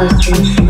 Unstressed.